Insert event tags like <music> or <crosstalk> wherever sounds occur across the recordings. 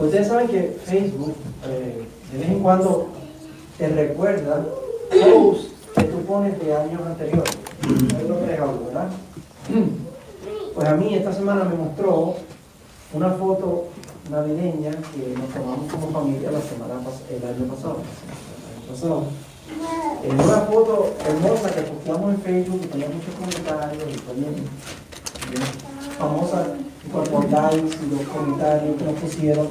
Ustedes saben que Facebook eh, de vez en cuando te recuerda posts que tú pones de años anteriores. Es lo que es algo, ¿verdad? Pues a mí esta semana me mostró una foto navideña que nos tomamos como familia la semana el año pasado. El año pasado. En una foto hermosa que posteamos en Facebook y tenía muchos comentarios y fue bien, bien famosa por los likes y los comentarios que nos pusieron.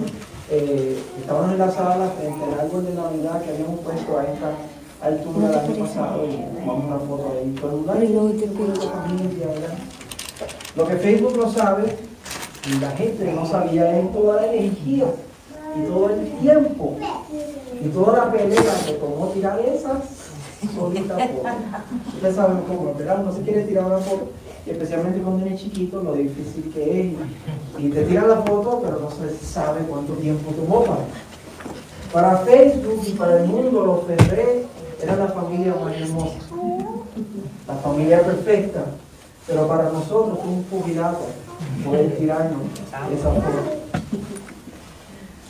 Eh, estábamos en la sala frente al árbol de Navidad que habíamos puesto a esta altura del año pasado y tomamos una foto ahí. Fue un. Lo que Facebook no sabe y la gente no sabía es toda la energía y todo el tiempo y toda la pelea que tomó tirar esas solitas fotos. Ustedes saben cómo, ¿verdad? No se quiere tirar una foto, especialmente cuando eres chiquito, lo difícil que es. Y te tiran la foto, pero no se sabe cuánto tiempo tomó para. Para Facebook y para el mundo, los Ferré eran la familia más hermosa, la familia perfecta. Pero para nosotros fue un pugilato poder tirarnos esa foto.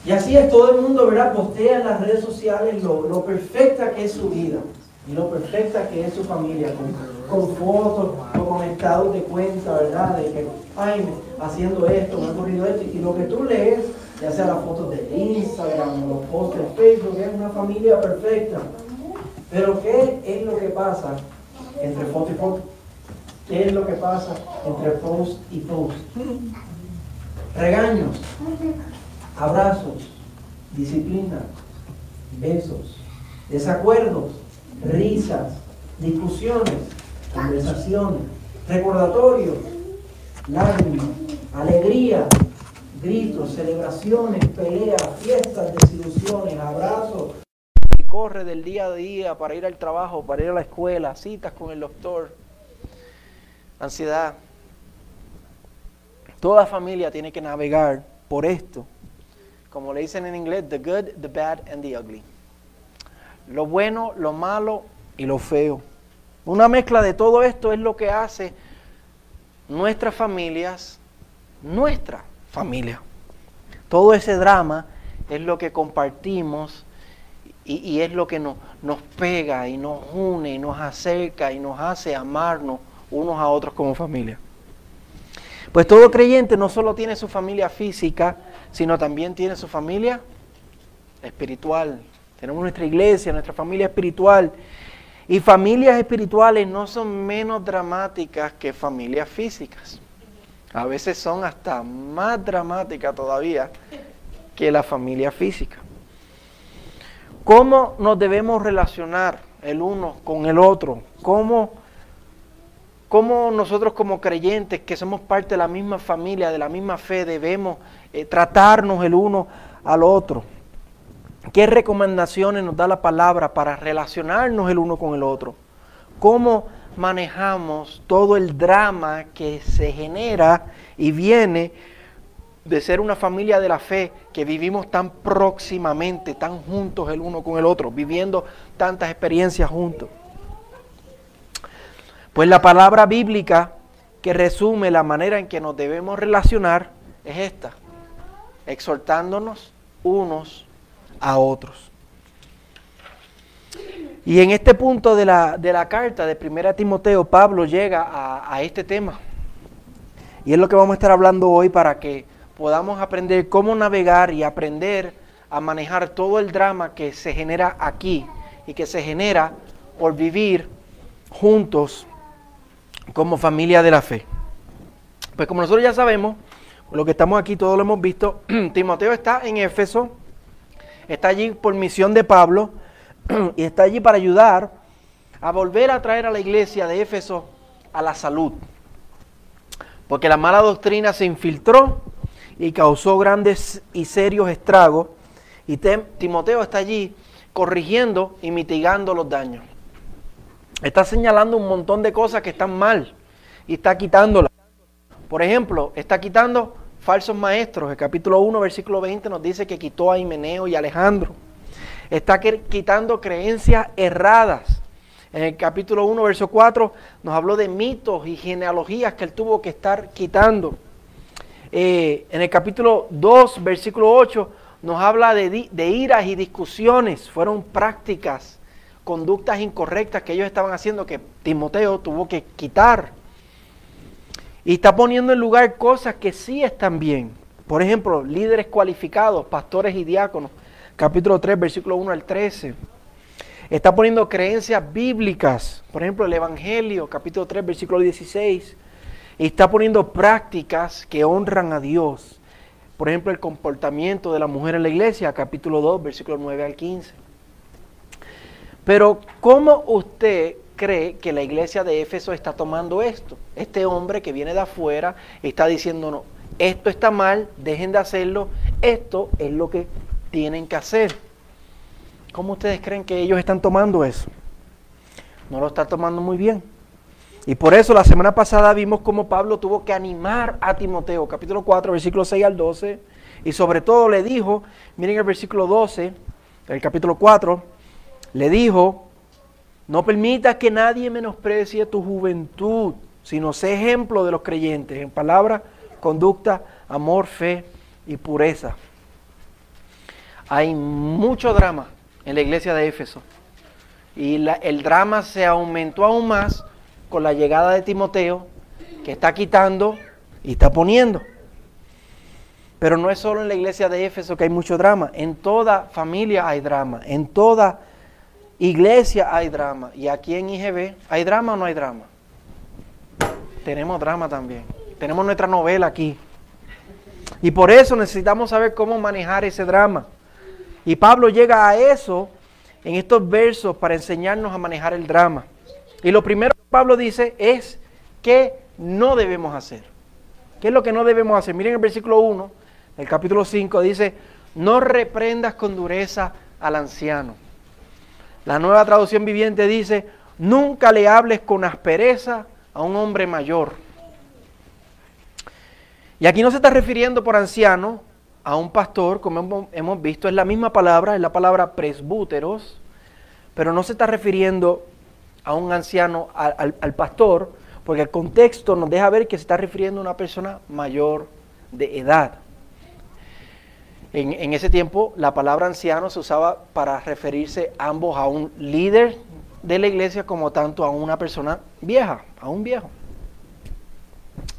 Y así es, todo el mundo, ¿verdad? Postea en las redes sociales lo, perfecta que es su vida lo perfecta que es su familia, con, fotos con estados de cuenta, ¿verdad? De que, ay, haciendo esto, me ha ocurrido esto. Y lo que tú lees, ya sea las fotos de Instagram los posts de Facebook, es una familia perfecta. Pero ¿qué es lo que pasa entre foto y foto? ¿Qué es lo que pasa entre post y post? Regaños, abrazos, disciplina, besos, desacuerdos, risas, discusiones, conversaciones, recordatorios, lágrimas, alegría, gritos, celebraciones, peleas, fiestas, desilusiones, abrazos. corre del día a día para ir al trabajo, para ir a la escuela, citas con el doctor, ansiedad. Toda familia tiene que navegar por esto. Como le dicen en inglés, the good, the bad and the ugly. Lo bueno, lo malo y lo feo. Una mezcla de todo esto es lo que hace nuestras familias, nuestra familia. Todo ese drama es lo que compartimos y, es lo que nos, nos pega y nos une y nos acerca y nos hace amarnos unos a otros como familia. Pues todo creyente no solo tiene su familia física, sino también tiene su familia espiritual. Tenemos nuestra iglesia, nuestra familia espiritual. Y familias espirituales no son menos dramáticas que familias físicas. A veces son hasta más dramáticas todavía que la familia física. ¿Cómo nos debemos relacionar el uno con el otro? ¿Cómo, cómo nosotros como creyentes, que somos parte de la misma familia, de la misma fe, debemos eh, tratarnos el uno al otro? ¿Qué recomendaciones nos da la palabra para relacionarnos el uno con el otro? ¿Cómo manejamos todo el drama que se genera y viene de ser una familia de la fe que vivimos tan próximamente, tan juntos el uno con el otro, viviendo tantas experiencias juntos? Pues la palabra bíblica que resume la manera en que nos debemos relacionar es esta, exhortándonos unos a otros. Y en este punto de la, de la carta de 1 Timoteo, Pablo llega a, a este tema. Y es lo que vamos a estar hablando hoy para que podamos aprender cómo navegar y aprender a manejar todo el drama que se genera aquí y que se genera por vivir juntos como familia de la fe. Pues como nosotros ya sabemos, lo que estamos aquí todos lo hemos visto, <clears throat> Timoteo está en Éfeso, está allí por misión de Pablo <clears throat> y está allí para ayudar a volver a traer a la iglesia de Éfeso a la salud. Porque la mala doctrina se infiltró y causó grandes y serios estragos. Y Timoteo está allí corrigiendo y mitigando los daños. Está señalando un montón de cosas que están mal y está quitándolas. Por ejemplo, está quitando falsos maestros. El capítulo 1, versículo 20 nos dice que quitó a Himeneo y Alejandro. Está quitando creencias erradas. En el capítulo 1, verso 4 nos habló de mitos y genealogías que él tuvo que estar quitando. Eh, en el capítulo 2, versículo 8, nos habla de, de iras y discusiones, fueron prácticas, conductas incorrectas que ellos estaban haciendo que Timoteo tuvo que quitar. Y está poniendo en lugar cosas que sí están bien. Por ejemplo, líderes cualificados, pastores y diáconos, capítulo 3, versículo 1 al 13. Está poniendo creencias bíblicas, por ejemplo, el Evangelio, capítulo 3, versículo 16. Y está poniendo prácticas que honran a Dios. Por ejemplo, el comportamiento de la mujer en la iglesia, capítulo 2, versículo 9 al 15. Pero, ¿cómo usted cree que la iglesia de Éfeso está tomando esto? Este hombre que viene de afuera está diciendo, no, esto está mal, dejen de hacerlo, esto es lo que tienen que hacer. ¿Cómo ustedes creen que ellos están tomando eso? No lo están tomando muy bien. Y por eso la semana pasada vimos cómo Pablo tuvo que animar a Timoteo, capítulo 4, versículo 6 al 12. Y sobre todo le dijo, miren el versículo 12, el capítulo 4, le dijo, no permitas que nadie menosprecie tu juventud, sino sé ejemplo de los creyentes en palabra, conducta, amor, fe y pureza. Hay mucho drama en la iglesia de Éfeso. Y el drama se aumentó aún más con la llegada de Timoteo, que está quitando y está poniendo. Pero no es solo en la iglesia de Éfeso que hay mucho drama, en toda familia hay drama, en toda iglesia hay drama. Y aquí en IGB, ¿hay drama o no hay drama? Tenemos drama también. Tenemos nuestra novela aquí. Y por eso necesitamos saber cómo manejar ese drama. Y Pablo llega a eso en estos versos para enseñarnos a manejar el drama. Y lo primero que Pablo dice es que no debemos hacer. ¿Qué es lo que no debemos hacer? Miren el versículo 1, el capítulo 5, dice, no reprendas con dureza al anciano. La nueva traducción viviente dice, nunca le hables con aspereza a un hombre mayor. Y aquí no se está refiriendo por anciano a un pastor, como hemos visto, es la misma palabra, es la palabra presbúteros, pero no se está refiriendo a un anciano, al, pastor, porque el contexto nos deja ver que se está refiriendo a una persona mayor de edad. En, ese tiempo la palabra anciano se usaba para referirse ambos a un líder de la iglesia como tanto a una persona vieja, a un viejo.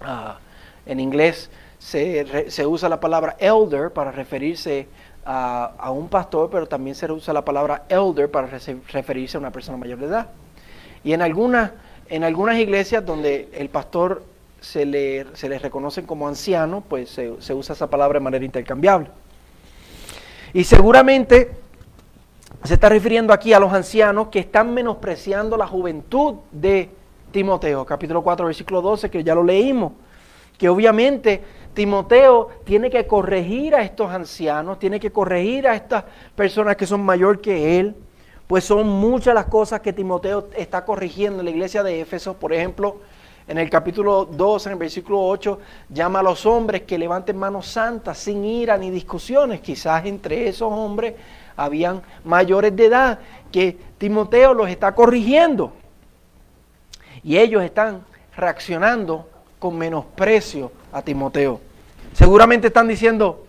Ah, en inglés se, usa la palabra elder para referirse a, un pastor, pero también se usa la palabra elder para referirse a una persona mayor de edad. Y en algunas, en algunas iglesias donde el pastor se le, se reconoce como anciano, pues se, se usa esa palabra de manera intercambiable. Y seguramente se está refiriendo aquí a los ancianos que están menospreciando la juventud de Timoteo, capítulo 4, versículo 12, que ya lo leímos, que obviamente Timoteo tiene que corregir a estos ancianos, tiene que corregir a estas personas que son mayor que él, pues son muchas las cosas que Timoteo está corrigiendo en la iglesia de Éfeso. Por ejemplo, en el capítulo 2, en el versículo 8, llama a los hombres que levanten manos santas sin ira ni discusiones. Quizás entre esos hombres habían mayores de edad que Timoteo los está corrigiendo. Y ellos están reaccionando con menosprecio a Timoteo. Seguramente están diciendo,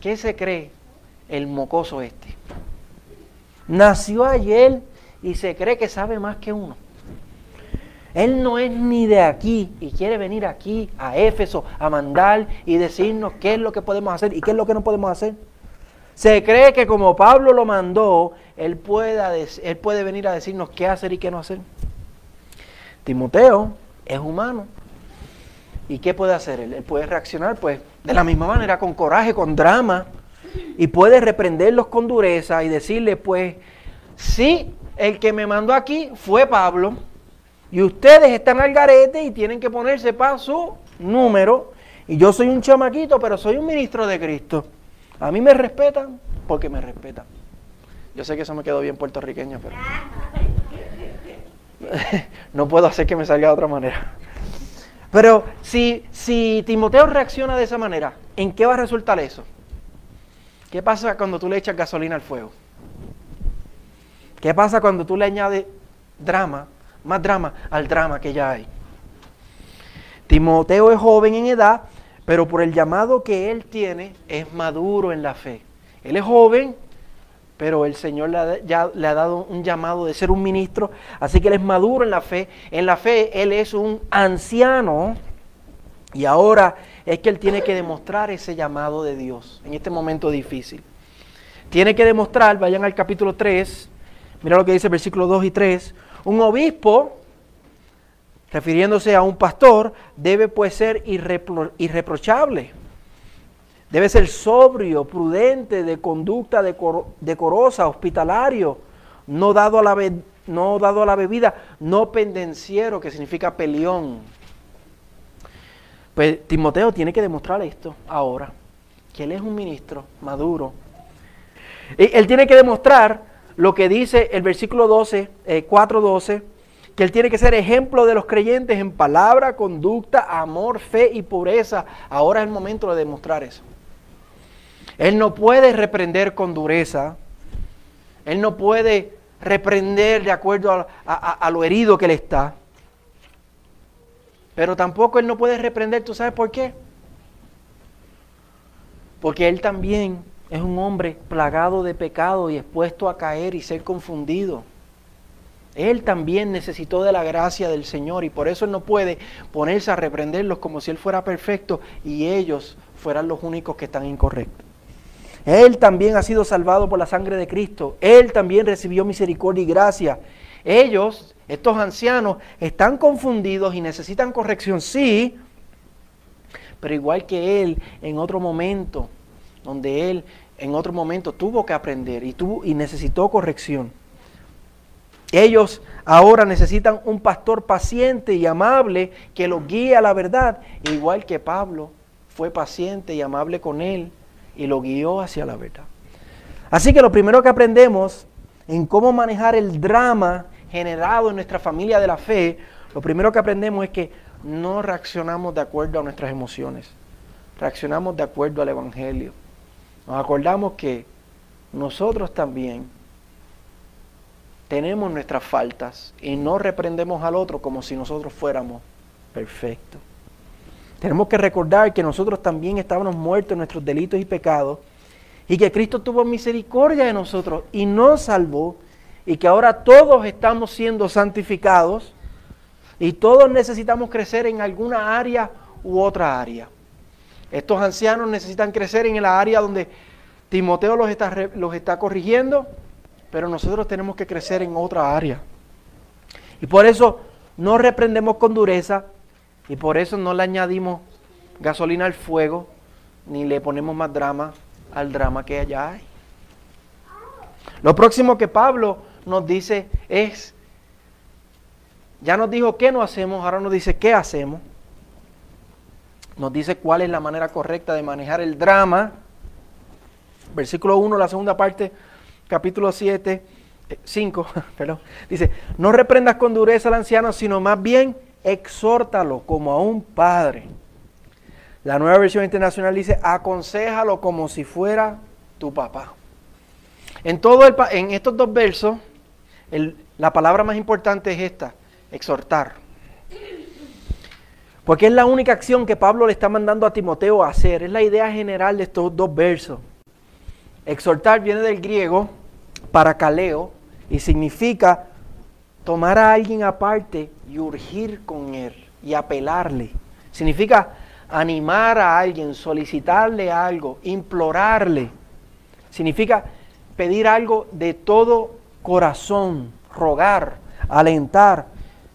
¿qué se cree el mocoso este? Nació ayer y se cree que sabe más que uno. Él no es ni de aquí y quiere venir aquí a Éfeso a mandar y decirnos qué es lo que podemos hacer y qué es lo que no podemos hacer. Se cree que como Pablo lo mandó, él, pueda, él puede venir a decirnos qué hacer y qué no hacer. Timoteo es humano, ¿Y qué puede hacer él? Él puede reaccionar pues de la misma manera, con coraje, con drama, y puede reprenderlos con dureza y decirle pues, sí, el que me mandó aquí fue Pablo, y ustedes están al garete y tienen que ponerse para su número, y yo soy un chamaquito, pero soy un ministro de Cristo. A mí me respetan porque me respetan. Yo sé que eso me quedó bien puertorriqueño, pero <laughs> no puedo hacer que me salga de otra manera. Pero si, si Timoteo reacciona de esa manera, ¿en qué va a resultar eso? ¿Qué pasa cuando tú le echas gasolina al fuego? ¿Qué pasa cuando tú le añades drama, más drama al drama que ya hay? Timoteo es joven en edad, pero por el llamado que él tiene es maduro en la fe. Él es joven, pero el Señor le ha, ya le ha dado un llamado de ser un ministro, así que él es maduro en la fe. En la fe él es un anciano y ahora es que él tiene que demostrar ese llamado de Dios en este momento difícil. Tiene que demostrar, vayan al capítulo 3, mira lo que dice el versículo 2 y 3, un obispo refiriéndose a un pastor, debe pues ser irreprochable. Debe ser sobrio, prudente, de conducta decorosa, hospitalario, no dado, a la bebida, no pendenciero, que significa peleón. Pues Timoteo tiene que demostrar esto ahora, que él es un ministro maduro. Y él tiene que demostrar lo que dice el versículo 12, 4.12, eh, que él tiene que ser ejemplo de los creyentes en palabra, conducta, amor, fe y pureza. Ahora es el momento de demostrar eso. Él no puede reprender con dureza. Él no puede reprender de acuerdo a, lo herido que él está. Pero tampoco él no puede reprender, ¿tú sabes por qué? Porque él también es un hombre plagado de pecado y expuesto a caer y ser confundido. Él también necesitó de la gracia del Señor y por eso Él no puede ponerse a reprenderlos como si Él fuera perfecto y ellos fueran los únicos que están incorrectos. Él también ha sido salvado por la sangre de Cristo. Él también recibió misericordia y gracia. Ellos, estos ancianos, están confundidos y necesitan corrección, sí, pero igual que Él en otro momento, donde Él en otro momento tuvo que aprender y, tuvo, y necesitó corrección. Ellos ahora necesitan un pastor paciente y amable que los guíe a la verdad, igual que Pablo fue paciente y amable con él y lo guió hacia la verdad. Así que lo primero que aprendemos en cómo manejar el drama generado en nuestra familia de la fe, lo primero que aprendemos es que no reaccionamos de acuerdo a nuestras emociones, reaccionamos de acuerdo al Evangelio. Nos acordamos que nosotros también tenemos nuestras faltas y no reprendemos al otro como si nosotros fuéramos perfectos. Tenemos que recordar que nosotros también estábamos muertos en nuestros delitos y pecados y que Cristo tuvo misericordia de nosotros y nos salvó y que ahora todos estamos siendo santificados y todos necesitamos crecer en alguna área u otra área. Estos ancianos necesitan crecer en la área donde Timoteo los está, los está corrigiendo pero nosotros tenemos que crecer en otra área. Y por eso no reprendemos con dureza y por eso no le añadimos gasolina al fuego ni le ponemos más drama al drama que allá hay. Lo próximo que Pablo nos dice es, ya nos dijo qué no hacemos, ahora nos dice qué hacemos. Nos dice cuál es la manera correcta de manejar el drama. Versículo 1, la segunda parte capítulo 7, 5, eh, <laughs> perdón, dice, no reprendas con dureza al anciano, sino más bien exhórtalo como a un padre. La nueva versión internacional dice, aconsejalo como si fuera tu papá. En, todo el, en estos dos versos, la palabra más importante es esta, exhortar. Porque es la única acción que Pablo le está mandando a Timoteo a hacer. Es la idea general de estos dos versos. Exhortar viene del griego paracaleo y significa tomar a alguien aparte y urgir con él y apelarle. Significa animar a alguien, solicitarle algo, implorarle. Significa pedir algo de todo corazón, rogar, alentar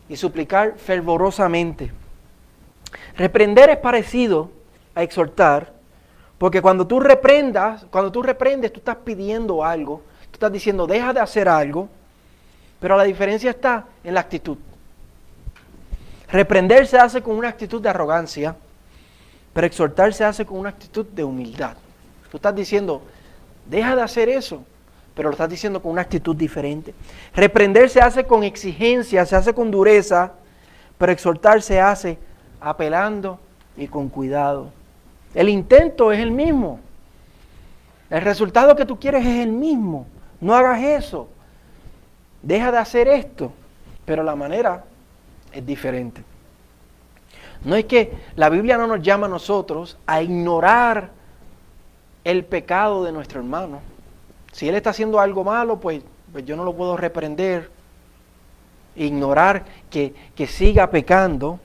y suplicar fervorosamente. Reprender es parecido a exhortar, porque cuando tú reprendas, cuando tú reprendes, tú estás pidiendo algo, tú estás diciendo, deja de hacer algo, pero la diferencia está en la actitud. Reprender se hace con una actitud de arrogancia, pero exhortar se hace con una actitud de humildad. Tú estás diciendo, deja de hacer eso, pero lo estás diciendo con una actitud diferente. Reprender se hace con exigencia, se hace con dureza, pero exhortar se hace apelando y con cuidado. El intento es el mismo. El resultado que tú quieres es el mismo. No hagas eso. Deja de hacer esto. Pero la manera es diferente. No es que la Biblia no nos llama a nosotros a ignorar el pecado de nuestro hermano. Si él está haciendo algo malo, pues, pues yo no lo puedo reprender, ignorar que, que siga pecando.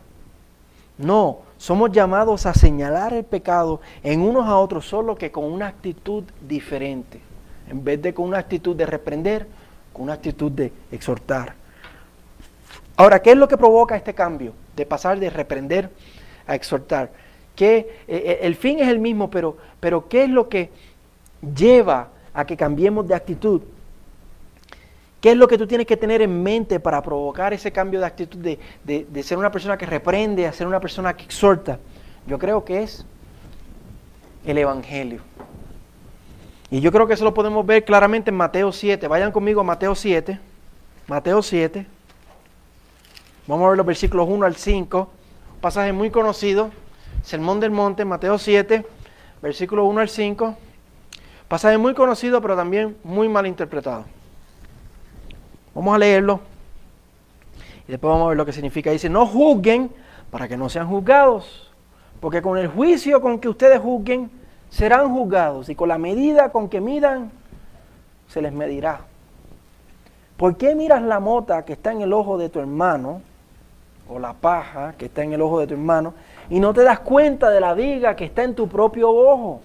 No, somos llamados a señalar el pecado en unos a otros, solo que con una actitud diferente. En vez de con una actitud de reprender, con una actitud de exhortar. Ahora, ¿qué es lo que provoca este cambio? De pasar de reprender a exhortar. Que eh, eh, el fin es el mismo, pero, pero ¿qué es lo que lleva a que cambiemos de actitud? ¿Qué es lo que tú tienes que tener en mente para provocar ese cambio de actitud de, de, ser una persona que reprende a ser una persona que exhorta? Yo creo que es el Evangelio. Y yo creo que eso lo podemos ver claramente en Mateo 7. Vayan conmigo a Mateo 7. Mateo 7. Vamos a ver los versículos 1 al 5. Un pasaje muy conocido. Sermón del Monte, Mateo 7, versículos 1 al 5. Pasaje muy conocido, pero también muy mal interpretado. Vamos a leerlo. Y después vamos a ver lo que significa. Dice, no juzguen para que no sean juzgados. Porque con el juicio con que ustedes juzguen, serán juzgados. Y con la medida con que midan, se les medirá. ¿Por qué miras la mota que está en el ojo de tu hermano o la paja que está en el ojo de tu hermano y no te das cuenta de la viga que está en tu propio ojo.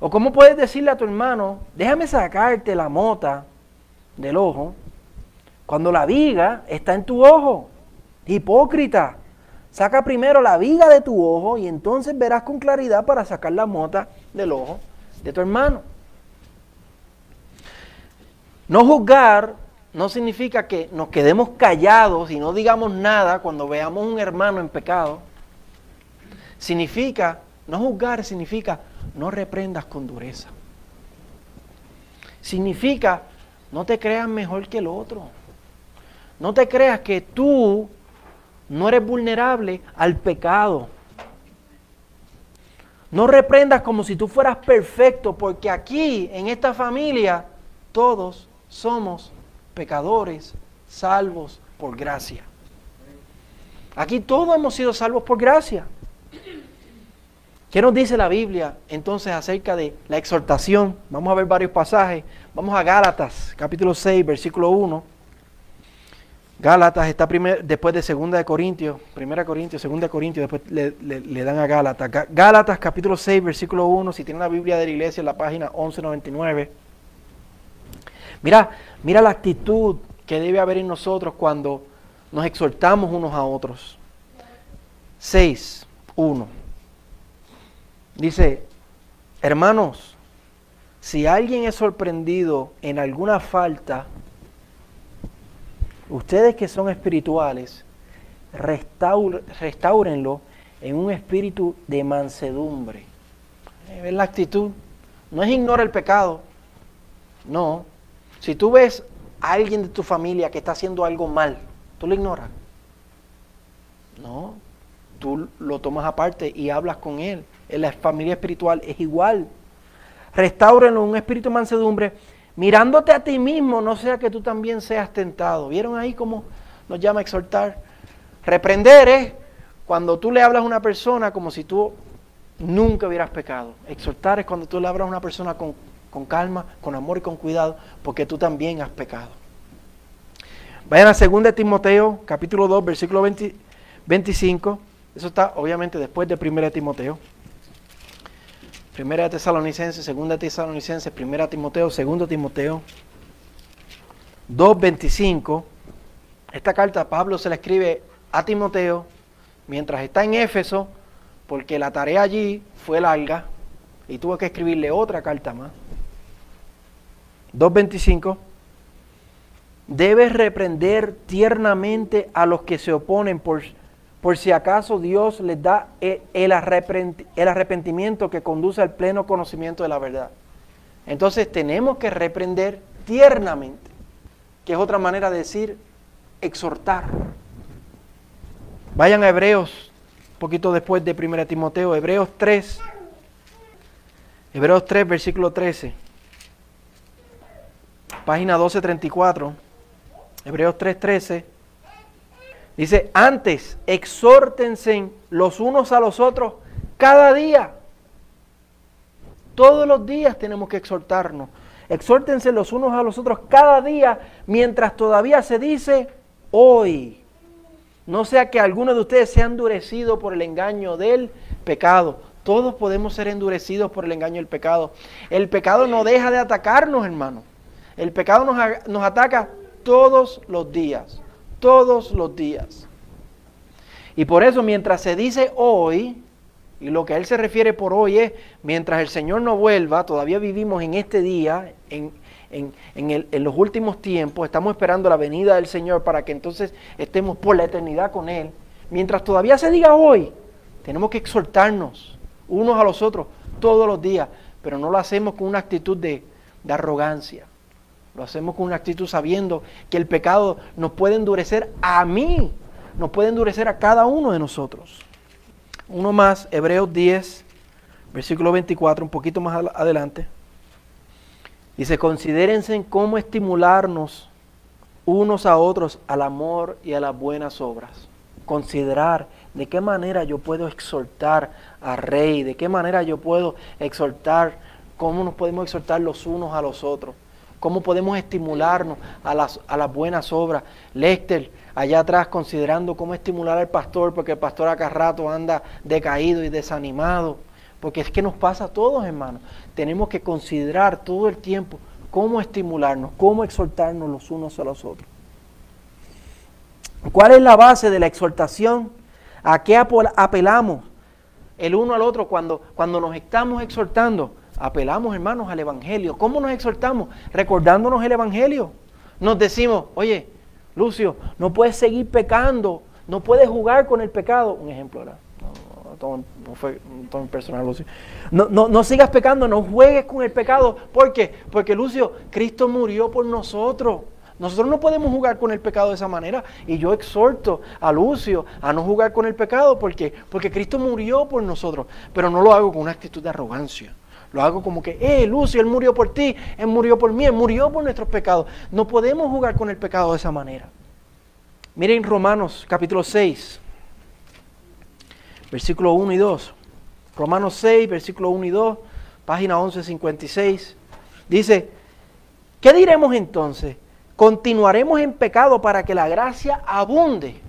O cómo puedes decirle a tu hermano, déjame sacarte la mota del ojo cuando la viga está en tu ojo. Hipócrita, saca primero la viga de tu ojo y entonces verás con claridad para sacar la mota del ojo de tu hermano. No juzgar no significa que nos quedemos callados y no digamos nada cuando veamos un hermano en pecado. Significa, no juzgar significa no reprendas con dureza. Significa no te creas mejor que el otro. No te creas que tú no eres vulnerable al pecado. No reprendas como si tú fueras perfecto, porque aquí, en esta familia, todos somos pecadores salvos por gracia. Aquí todos hemos sido salvos por gracia. ¿Qué nos dice la Biblia entonces acerca de la exhortación? Vamos a ver varios pasajes. Vamos a Gálatas, capítulo 6, versículo 1. Gálatas está después de 2 de Corintios, 1 Corintios, 2 Corintios, después le, le, dan a Gálatas. Gálatas capítulo 6, versículo 1, si tienen la Biblia de la iglesia en la página 1199. Mira, mira la actitud que debe haber en nosotros cuando nos exhortamos unos a otros. 6, 1. Dice, hermanos, si alguien es sorprendido en alguna falta, ustedes que son espirituales, restaurenlo en un espíritu de mansedumbre. ¿Ves la actitud? No es ignora el pecado. No, si tú ves a alguien de tu familia que está haciendo algo mal, tú lo ignoras. No, tú lo tomas aparte y hablas con él. En la familia espiritual es igual. Restáurenlo un espíritu de mansedumbre, mirándote a ti mismo, no sea que tú también seas tentado. ¿Vieron ahí cómo nos llama a exhortar? Reprender es cuando tú le hablas a una persona como si tú nunca hubieras pecado. Exhortar es cuando tú le hablas a una persona con con calma, con amor y con cuidado, porque tú también has pecado. Vayan a 2 Timoteo, capítulo 2, versículo 25. Eso está obviamente después de 1 Timoteo. Primera de Tesalonicenses, segunda de Tesalonicenses, primera Timoteo, segundo Timoteo, 2.25. Esta carta Pablo se la escribe a Timoteo mientras está en Éfeso, porque la tarea allí fue larga y tuvo que escribirle otra carta más. 2.25, debes reprender tiernamente a los que se oponen por, por si acaso Dios les da el, el arrepentimiento que conduce al pleno conocimiento de la verdad. Entonces tenemos que reprender tiernamente, que es otra manera de decir exhortar. Vayan a Hebreos, un poquito después de 1 Timoteo, Hebreos 3, Hebreos 3, versículo 13 página 1234, Hebreos 3:13, Dice, antes, exhórtense los unos a los otros cada día. Todos los días tenemos que exhortarnos. Exhórtense los unos a los otros cada día mientras todavía se dice hoy. No sea que alguno de ustedes sea endurecido por el engaño del pecado. Todos podemos ser endurecidos por el engaño del pecado. El pecado no deja de atacarnos, hermano. El pecado nos, nos ataca todos los días. Todos los días. Y por eso mientras se dice hoy, y lo que él se refiere por hoy es, mientras el Señor no vuelva, todavía vivimos en este día, en, en, los últimos tiempos, estamos esperando la venida del Señor para que entonces estemos por la eternidad con Él. Mientras todavía se diga hoy, tenemos que exhortarnos unos a los otros todos los días, pero no lo hacemos con una actitud de arrogancia. Lo hacemos con una actitud sabiendo que el pecado nos puede endurecer a mí, nos puede endurecer a cada uno de nosotros. Uno más, Hebreos 10, versículo 24, un poquito más adelante. Dice, considérense en cómo estimularnos unos a otros al amor y a las buenas obras. Considerar de qué manera yo puedo exhortar al rey, de qué manera yo puedo exhortar, cómo nos podemos exhortar los unos a los otros, cómo podemos estimularnos a las, a las buenas obras. Lester, allá atrás considerando cómo estimular al pastor, porque el pastor acá rato anda decaído y desanimado. Porque es que nos pasa a todos, hermanos. Tenemos que considerar todo el tiempo cómo estimularnos, cómo exhortarnos los unos a los otros. ¿Cuál es la base de la exhortación? ¿A qué apelamos el uno al otro cuando, cuando nos estamos exhortando? Apelamos, hermanos, al Evangelio. ¿Cómo nos exhortamos? Recordándonos el Evangelio. Nos decimos, oye, Lucio, no puedes seguir pecando, no puedes jugar con el pecado. Un ejemplo, ¿verdad? No, no, fue todo personal, Lucio. No, no, no sigas pecando, no juegues con el pecado. ¿Por qué? Porque, Lucio, Cristo murió por nosotros. Nosotros no podemos jugar con el pecado de esa manera. Y yo exhorto a Lucio a no jugar con el pecado. ¿Por qué? Porque Cristo murió por nosotros. Pero no lo hago con una actitud de arrogancia. Lo hago como que, eh, Lucio, Él murió por ti, Él murió por mí, Él murió por nuestros pecados. No podemos jugar con el pecado de esa manera. Miren Romanos capítulo 6, versículo 1 y 2. Romanos 6, versículo 1 y 2, página 1156. Dice, ¿qué diremos entonces? ¿Continuaremos en pecado para que la gracia abunde?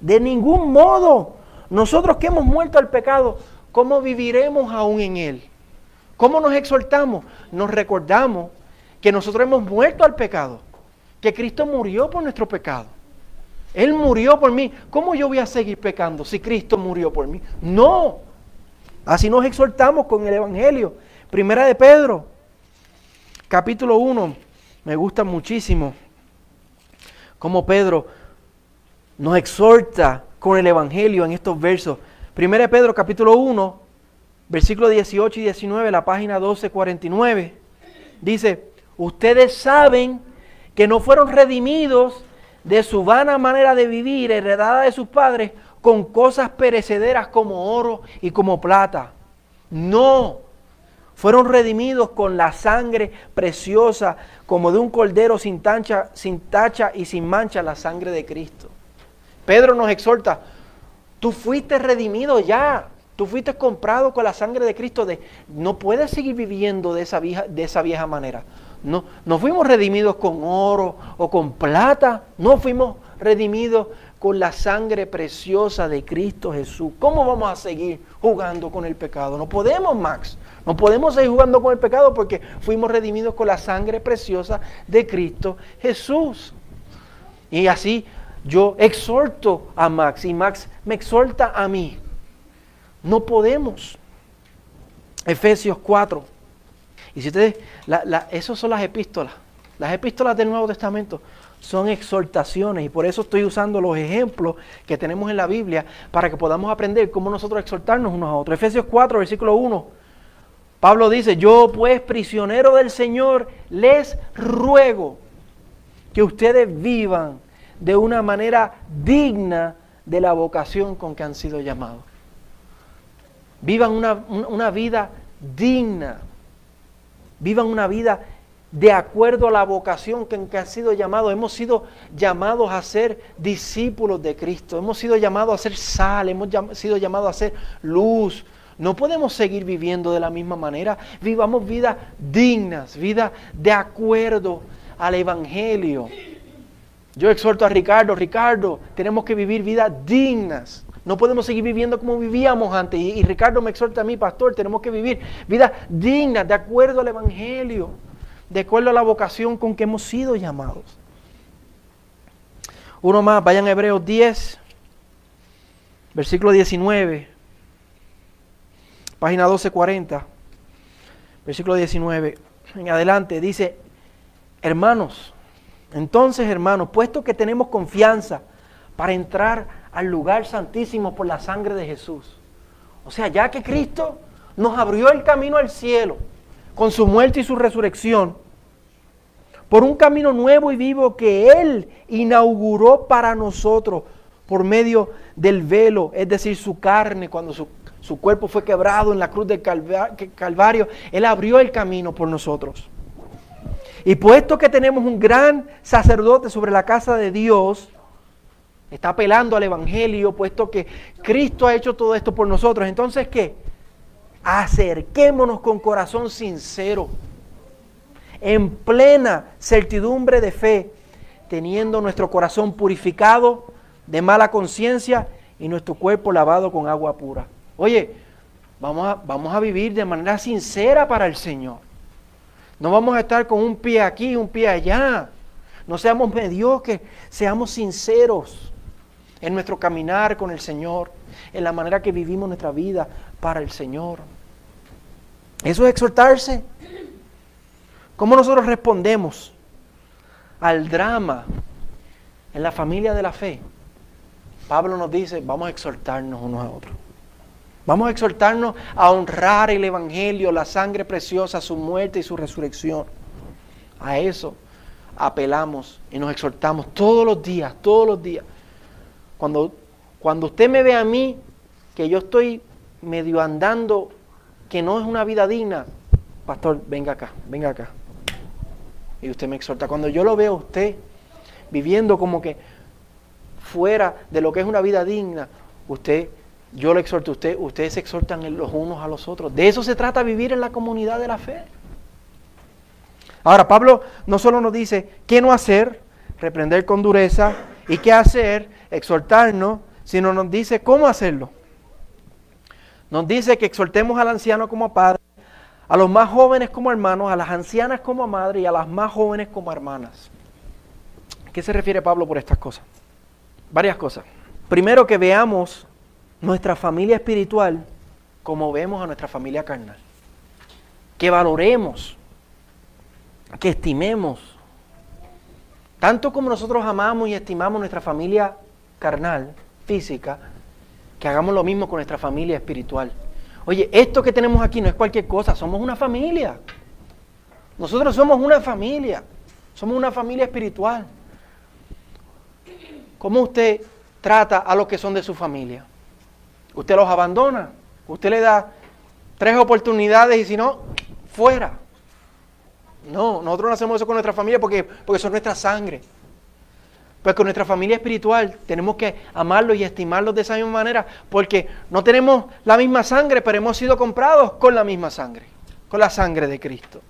De ningún modo. Nosotros que hemos muerto al pecado, ¿cómo viviremos aún en él? ¿Cómo nos exhortamos? Nos recordamos que nosotros hemos muerto al pecado, que Cristo murió por nuestro pecado. Él murió por mí. ¿Cómo yo voy a seguir pecando si Cristo murió por mí? No. Así nos exhortamos con el Evangelio. Primera de Pedro, capítulo 1. Me gusta muchísimo cómo Pedro nos exhorta con el Evangelio en estos versos. Primera de Pedro, capítulo 1, versículos 18 y 19, la página 1249, dice, ustedes saben que no fueron redimidos de su vana manera de vivir, heredada de sus padres, con cosas perecederas como oro y como plata. No, fueron redimidos con la sangre preciosa, como de un cordero sin, tancha, sin tacha y sin mancha, la sangre de Cristo. Pedro nos exhorta, tú fuiste redimido ya, Tú fuiste comprado con la sangre de Cristo. De, no puedes seguir viviendo de esa vieja, de esa vieja manera. No, no fuimos redimidos con oro o con plata. No fuimos redimidos con la sangre preciosa de Cristo Jesús. ¿Cómo vamos a seguir jugando con el pecado? No podemos, Max. No podemos seguir jugando con el pecado porque fuimos redimidos con la sangre preciosa de Cristo Jesús. Y así yo exhorto a Max y Max me exhorta a mí no podemos. Efesios 4. Y si ustedes, esas son las epístolas. Las epístolas del Nuevo Testamento son exhortaciones y por eso estoy usando los ejemplos que tenemos en la Biblia para que podamos aprender cómo nosotros exhortarnos unos a otros. Efesios 4, versículo 1. Pablo dice, yo pues prisionero del Señor les ruego que ustedes vivan de una manera digna de la vocación con que han sido llamados. Vivan una, vida digna. Vivan una vida de acuerdo a la vocación en que han sido llamados. Hemos sido llamados a ser discípulos de Cristo. Hemos sido llamados a ser sal, hemos sido llamados a ser luz. No podemos seguir viviendo de la misma manera. Vivamos vidas dignas, vidas de acuerdo al Evangelio. Yo exhorto a Ricardo, Ricardo, tenemos que vivir vidas dignas. No podemos seguir viviendo como vivíamos antes. Y, Ricardo me exhorta a mí, pastor, tenemos que vivir vidas dignas, de acuerdo al Evangelio de acuerdo a la vocación con que hemos sido llamados. Uno más, vayan a Hebreos 10, versículo 19, página 1240, versículo 19, en adelante, dice, hermanos, entonces hermanos, puesto que tenemos confianza para entrar al lugar santísimo por la sangre de Jesús, o sea, ya que Cristo nos abrió el camino al cielo, con su muerte y su resurrección, por un camino nuevo y vivo que Él inauguró para nosotros por medio del velo, es decir, su carne, cuando su, su cuerpo fue quebrado en la cruz del Calvario, Él abrió el camino por nosotros. Y puesto que tenemos un gran sacerdote sobre la casa de Dios, está apelando al Evangelio, puesto que Cristo ha hecho todo esto por nosotros, entonces ¿qué? acerquémonos con corazón sincero, en plena certidumbre de fe, teniendo nuestro corazón purificado de mala conciencia y nuestro cuerpo lavado con agua pura. Oye, vamos a, vamos a vivir de manera sincera para el Señor. No vamos a estar con un pie aquí y un pie allá. No seamos mediocres, seamos sinceros en nuestro caminar con el Señor, en la manera que vivimos nuestra vida para el Señor. Eso es exhortarse. ¿Cómo nosotros respondemos al drama en la familia de la fe? Pablo nos dice, vamos a exhortarnos unos a otros. Vamos a exhortarnos a honrar el Evangelio, la sangre preciosa, su muerte y su resurrección. A eso apelamos y nos exhortamos todos los días, todos los días. Cuando, cuando usted me ve a mí, que yo estoy medio andando que no es una vida digna, pastor, venga acá, venga acá. Y usted me exhorta. Cuando yo lo veo a usted viviendo como que fuera de lo que es una vida digna, usted, yo le exhorto a usted, ustedes se exhortan los unos a los otros. De eso se trata vivir en la comunidad de la fe. Ahora, Pablo no solo nos dice qué no hacer, reprender con dureza, y qué hacer, exhortarnos, sino nos dice cómo hacerlo. Nos dice que exhortemos al anciano como padre, a los más jóvenes como hermanos, a las ancianas como madre y a las más jóvenes como hermanas. ¿Qué se refiere Pablo por estas cosas? Varias cosas. Primero que veamos nuestra familia espiritual como vemos a nuestra familia carnal. Que valoremos, que estimemos. Tanto como nosotros amamos y estimamos nuestra familia carnal, física, que hagamos lo mismo con nuestra familia espiritual. Oye, esto que tenemos aquí no es cualquier cosa, somos una familia. Nosotros somos una familia, somos una familia espiritual. ¿Cómo usted trata a los que son de su familia? Usted los abandona, usted le da tres oportunidades y si no, fuera. No, nosotros no hacemos eso con nuestra familia porque, porque son nuestra sangre. Pues con nuestra familia espiritual tenemos que amarlos y estimarlos de esa misma manera, porque no tenemos la misma sangre, pero hemos sido comprados con la misma sangre, con la sangre de Cristo.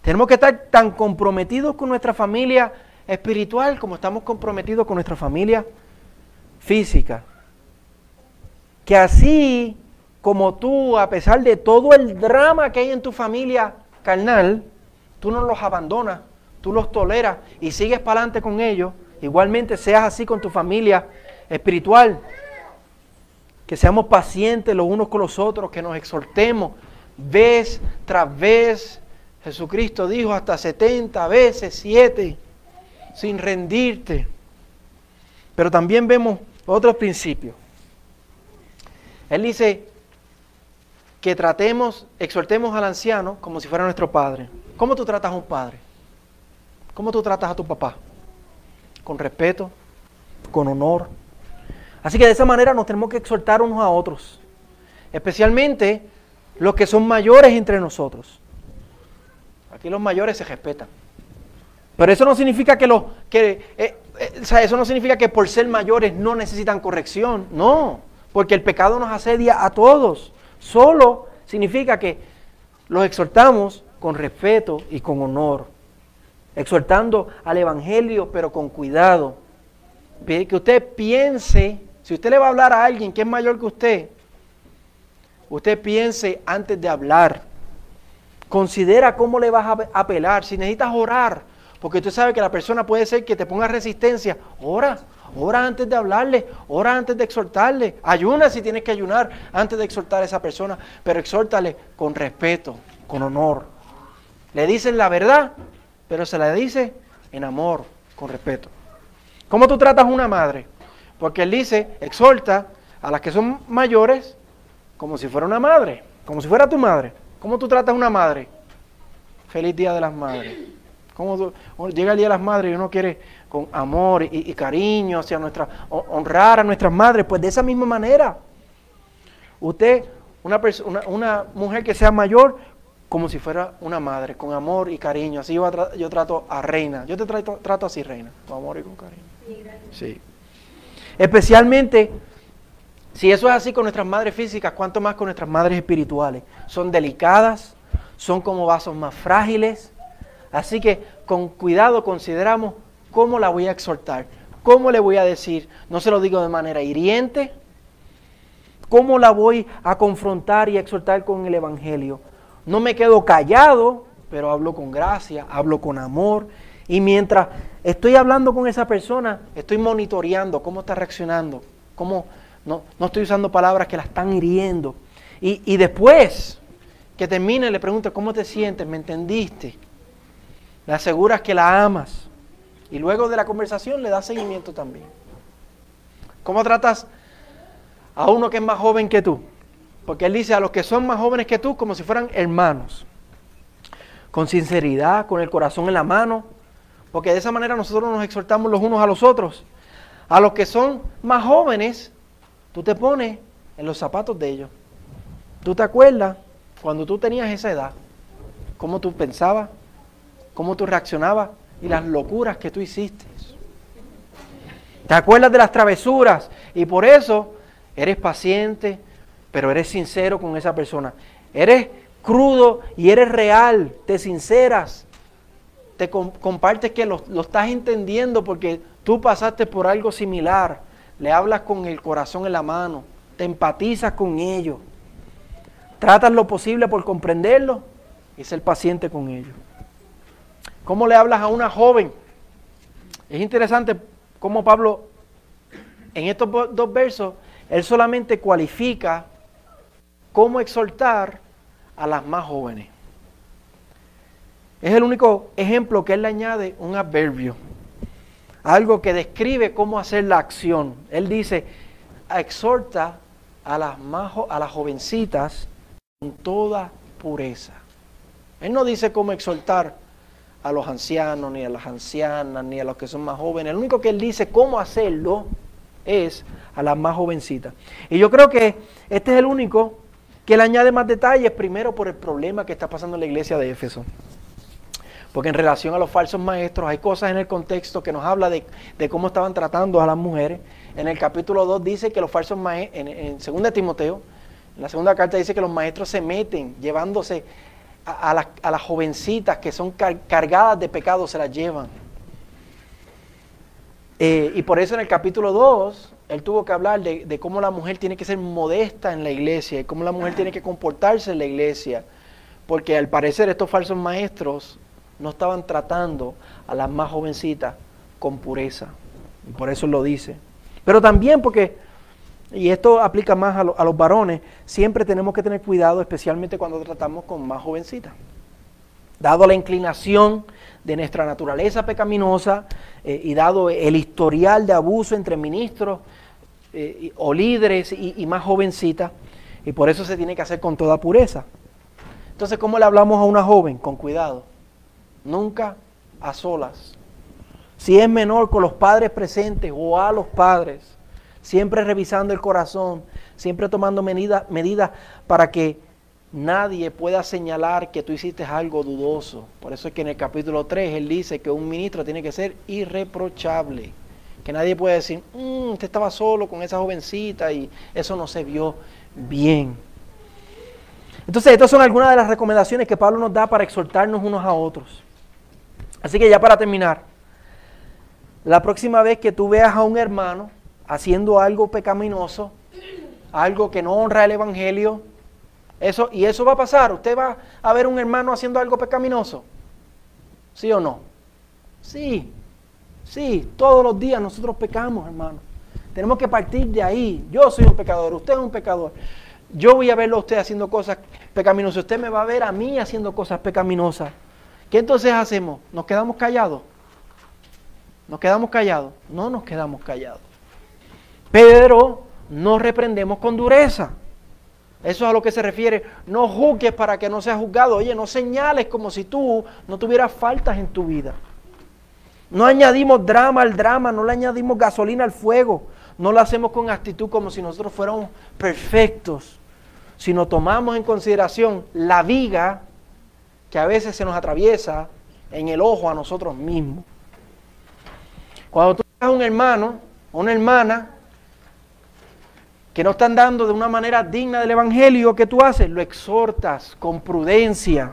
Tenemos que estar tan comprometidos con nuestra familia espiritual como estamos comprometidos con nuestra familia física. Que así como tú, a pesar de todo el drama que hay en tu familia carnal, tú no los abandonas, tú los toleras y sigues para adelante con ellos Igualmente seas así con tu familia espiritual. Que seamos pacientes los unos con los otros, que nos exhortemos vez tras vez. Jesucristo dijo hasta 70 veces, 7, sin rendirte. Pero también vemos otros principios. Él dice que tratemos, exhortemos al anciano como si fuera nuestro padre. ¿Cómo tú tratas a un padre? ¿Cómo tú tratas a tu papá? con respeto, con honor. Así que de esa manera nos tenemos que exhortar unos a otros, especialmente los que son mayores entre nosotros. Aquí los mayores se respetan. Pero eso no significa que los que eh, eh, o sea, eso no significa que por ser mayores no necesitan corrección. No, porque el pecado nos asedia a todos. Solo significa que los exhortamos con respeto y con honor. Exhortando al evangelio, pero con cuidado. Que usted piense, si usted le va a hablar a alguien que es mayor que usted, usted piense antes de hablar. Considera cómo le vas a apelar. Si necesitas orar, porque usted sabe que la persona puede ser que te ponga resistencia, ora. Ora antes de hablarle, ora antes de exhortarle. Ayuna si tienes que ayunar antes de exhortar a esa persona, pero exhórtale con respeto, con honor. Le dicen la verdad, pero se la dice en amor, con respeto. ¿Cómo tú tratas a una madre? Porque él dice, exhorta a las que son mayores como si fuera una madre, como si fuera tu madre. ¿Cómo tú tratas a una madre? Feliz Día de las Madres. ¿Cómo llega el Día de las Madres y uno quiere con amor y, cariño hacia nuestra, honrar a nuestras madres? Pues de esa misma manera. Usted, una, persona, una mujer que sea mayor, como si fuera una madre, con amor y cariño. Así yo, yo trato a Reina. Yo te trato, trato así, Reina, con amor y con cariño. Sí. Especialmente si eso es así con nuestras madres físicas, ¿cuánto más con nuestras madres espirituales? Son delicadas, son como vasos más frágiles. Así que con cuidado consideramos cómo la voy a exhortar, cómo le voy a decir. No se lo digo de manera hiriente. ¿Cómo la voy a confrontar y exhortar con el Evangelio? No me quedo callado, pero hablo con gracia, hablo con amor. Y mientras estoy hablando con esa persona, estoy monitoreando cómo está reaccionando, cómo no, estoy usando palabras que la están hiriendo. Y, después que termine, le pregunto, ¿cómo te sientes? ¿Me entendiste? Le aseguras que la amas. Y luego de la conversación le das seguimiento también. ¿Cómo tratas a uno que es más joven que tú? Porque él dice a los que son más jóvenes que tú como si fueran hermanos. Con sinceridad, con el corazón en la mano. Porque de esa manera nosotros nos exhortamos los unos a los otros. A los que son más jóvenes, Tú te pones en los zapatos de ellos. ¿Tú te acuerdas cuando tú tenías esa edad? ¿Cómo tú pensabas? ¿Cómo tú reaccionabas? Y las locuras que tú hiciste. ¿Te acuerdas de las travesuras? Y por eso eres paciente, pero eres sincero con esa persona. Eres crudo y eres real, te sinceras. Te compartes que lo, lo estás entendiendo porque tú pasaste por algo similar le hablas con el corazón en la mano, te empatizas con ellos, tratas lo posible por comprenderlo y ser paciente con ellos. ¿Cómo le hablas a una joven? Es interesante cómo Pablo, en estos dos versos, él solamente cualifica cómo exhortar a las más jóvenes. Es el único ejemplo que él le añade un adverbio algo que describe cómo hacer la acción. Él dice, exhorta a las, a las jovencitas con toda pureza. Él no dice cómo exhortar a los ancianos, ni a las ancianas, ni a los que son más jóvenes. El único que él dice cómo hacerlo es a las más jovencitas. Y yo creo que este es el único que le añade más detalles, primero por el problema que está pasando en la iglesia de Éfeso. Porque en relación a los falsos maestros hay cosas en el contexto que nos habla de, cómo estaban tratando a las mujeres. En el capítulo 2 dice que los falsos maestros, en, en 2 Timoteo, en la segunda carta dice que los maestros se meten llevándose a, las, jovencitas que son cargadas de pecado, se las llevan. Eh, y por eso en el capítulo 2 él tuvo que hablar de, de, cómo la mujer tiene que ser modesta en la iglesia y cómo la mujer tiene que comportarse en la iglesia. Porque al parecer estos falsos maestros no estaban tratando a las más jovencitas con pureza. Y por eso lo dice. Pero también porque, y esto aplica más a, los varones, siempre tenemos que tener cuidado, especialmente cuando tratamos con más jovencitas. Dado la inclinación de nuestra naturaleza pecaminosa eh, y dado el historial de abuso entre ministros eh, o líderes y, y más jovencitas, y por eso se tiene que hacer con toda pureza. Entonces, ¿cómo le hablamos a una joven? Con cuidado nunca a solas. Si es menor con los padres presentes o a los padres, siempre revisando el corazón, siempre tomando medidas para que nadie pueda señalar que tú hiciste algo dudoso. Por eso es que en el capítulo 3 él dice que un ministro tiene que ser irreprochable. Que nadie puede decir, mm, usted estaba solo con esa jovencita y eso no se vio bien. Entonces, estas son algunas de las recomendaciones que Pablo nos da para exhortarnos unos a otros. Así que ya para terminar, la próxima vez que tú veas a un hermano haciendo algo pecaminoso, algo que no honra el Evangelio, eso, y eso va a pasar. Usted va a ver un hermano haciendo algo pecaminoso. ¿Sí o no? Sí, sí, todos los días nosotros pecamos, hermano. Tenemos que partir de ahí. Yo soy un pecador, usted es un pecador. Yo voy a verlo a usted haciendo cosas pecaminosas. Usted me va a ver a mí haciendo cosas pecaminosas. ¿Qué entonces hacemos? ¿Nos quedamos callados? ¿Nos quedamos callados? No nos quedamos callados. Pero no reprendemos con dureza. Eso es a lo que se refiere. No juzgues para que no seas juzgado. Oye, no señales como si tú no tuvieras faltas en tu vida. No añadimos drama al drama, no le añadimos gasolina al fuego. No lo hacemos con actitud como si nosotros fuéramos perfectos. Sino tomamos en consideración la viga que a veces se nos atraviesa en el ojo a nosotros mismos. Cuando tú a un hermano una hermana que no están dando de una manera digna del Evangelio, ¿qué tú haces? Lo exhortas con prudencia,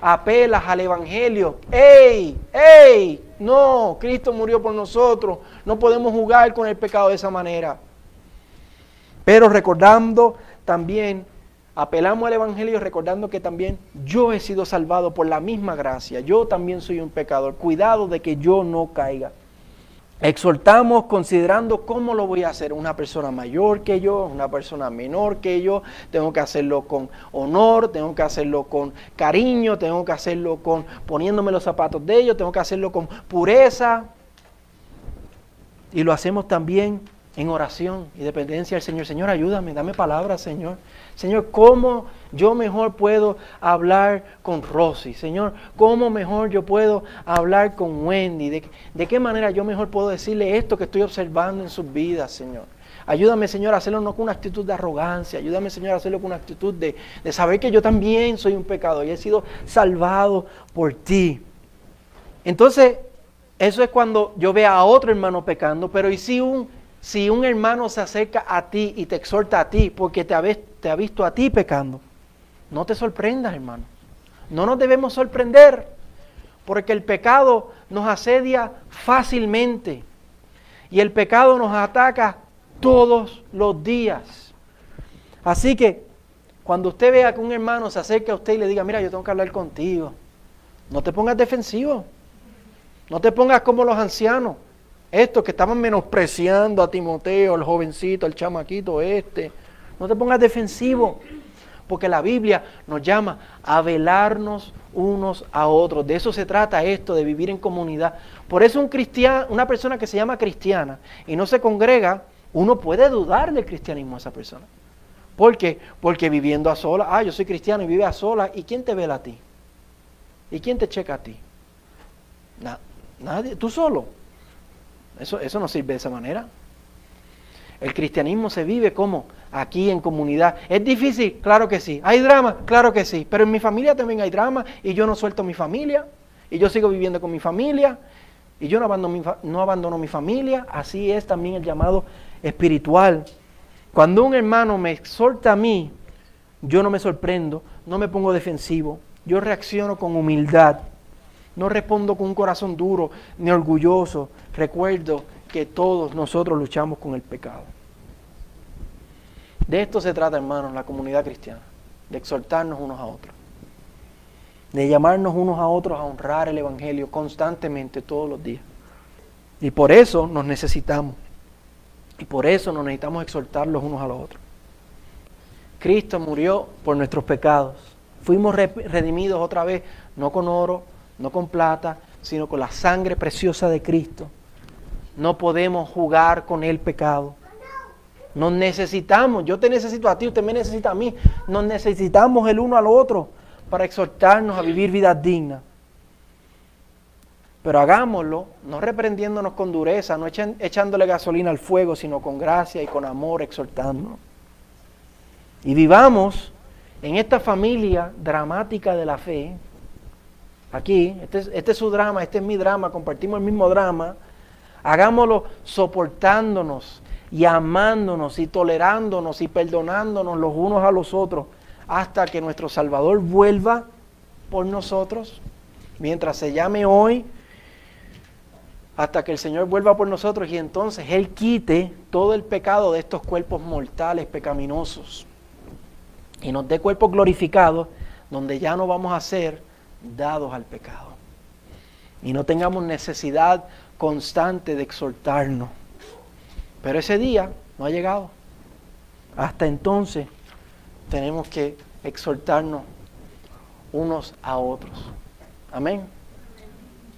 apelas al Evangelio. ¡Ey! ¡Ey! No, Cristo murió por nosotros. No podemos jugar con el pecado de esa manera. Pero recordando también apelamos al Evangelio recordando que también yo he sido salvado por la misma gracia. Yo también soy un pecador. Cuidado de que yo no caiga. Exhortamos considerando cómo lo voy a hacer. Una persona mayor que yo, una persona menor que yo. Tengo que hacerlo con honor, tengo que hacerlo con cariño, tengo que hacerlo con poniéndome los zapatos de ellos, tengo que hacerlo con pureza. Y lo hacemos también en oración y dependencia al Señor. Señor, ayúdame, dame palabras, Señor. Señor, ¿cómo yo mejor puedo hablar con Rosy? Señor, ¿cómo mejor yo puedo hablar con Wendy? ¿De, qué manera yo mejor puedo decirle esto que estoy observando en sus vidas, Señor? Ayúdame, Señor, a hacerlo no con una actitud de arrogancia. Ayúdame, Señor, a hacerlo con una actitud de, de saber que yo también soy un pecador y he sido salvado por ti. Entonces, eso es cuando yo vea a otro hermano pecando, pero ¿y si un si un hermano se acerca a ti y te exhorta a ti porque te ha, visto a ti pecando, no te sorprendas, hermano. No nos debemos sorprender porque el pecado nos asedia fácilmente y el pecado nos ataca todos los días. Así que cuando usted vea que un hermano se acerca a usted y le diga, mira, yo tengo que hablar contigo, no te pongas defensivo, no te pongas como los ancianos. Estos que estaban menospreciando a Timoteo, el jovencito, el chamaquito este. No te pongas defensivo, porque la Biblia nos llama a velarnos unos a otros. De eso se trata esto, de vivir en comunidad. Por eso un cristiano, una persona que se llama cristiana y no se congrega, uno puede dudar del cristianismo de esa persona. ¿Por qué? Porque viviendo a sola, ah, yo soy cristiano y vive a sola, ¿y quién te vela a ti? ¿Y quién te checa a ti? nadie, tú solo. Eso, eso no sirve de esa manera. El cristianismo se vive como aquí en comunidad. ¿Es difícil? Claro que sí. ¿Hay drama? Claro que sí. Pero en mi familia también hay drama y yo no suelto mi familia y yo sigo viviendo con mi familia y yo no mi, no abandono mi familia. Así es también el llamado espiritual. Cuando un hermano me exhorta a mí, yo no me sorprendo, no me pongo defensivo, yo reacciono con humildad. No respondo con un corazón duro ni orgulloso. Recuerdo que todos nosotros luchamos con el pecado. De esto se trata, hermanos, la comunidad cristiana. De exhortarnos unos a otros. De llamarnos unos a otros a honrar el Evangelio constantemente, todos los días. Y por eso nos necesitamos. Y por eso nos necesitamos exhortar los unos a los otros. Cristo murió por nuestros pecados. Fuimos redimidos otra vez, no con oro, no con plata, sino con la sangre preciosa de Cristo. No podemos jugar con el pecado. Nos necesitamos, yo te necesito a ti, usted me necesita a mí. Nos necesitamos el uno al otro para exhortarnos a vivir vidas dignas. Pero hagámoslo, no reprendiéndonos con dureza, no echándole gasolina al fuego, sino con gracia y con amor exhortándonos. Y vivamos en esta familia dramática de la fe, aquí, este es, este es su drama, este es mi drama, compartimos el mismo drama, hagámoslo soportándonos y amándonos y tolerándonos y perdonándonos los unos a los otros hasta que nuestro Salvador vuelva por nosotros, mientras se llame hoy, hasta que el Señor vuelva por nosotros y entonces Él quite todo el pecado de estos cuerpos mortales, pecaminosos, y nos dé cuerpos glorificados donde ya no vamos a ser dados al pecado. Y no tengamos necesidad constante de exhortarnos. Pero ese día no ha llegado. Hasta entonces tenemos que exhortarnos unos a otros. Amén.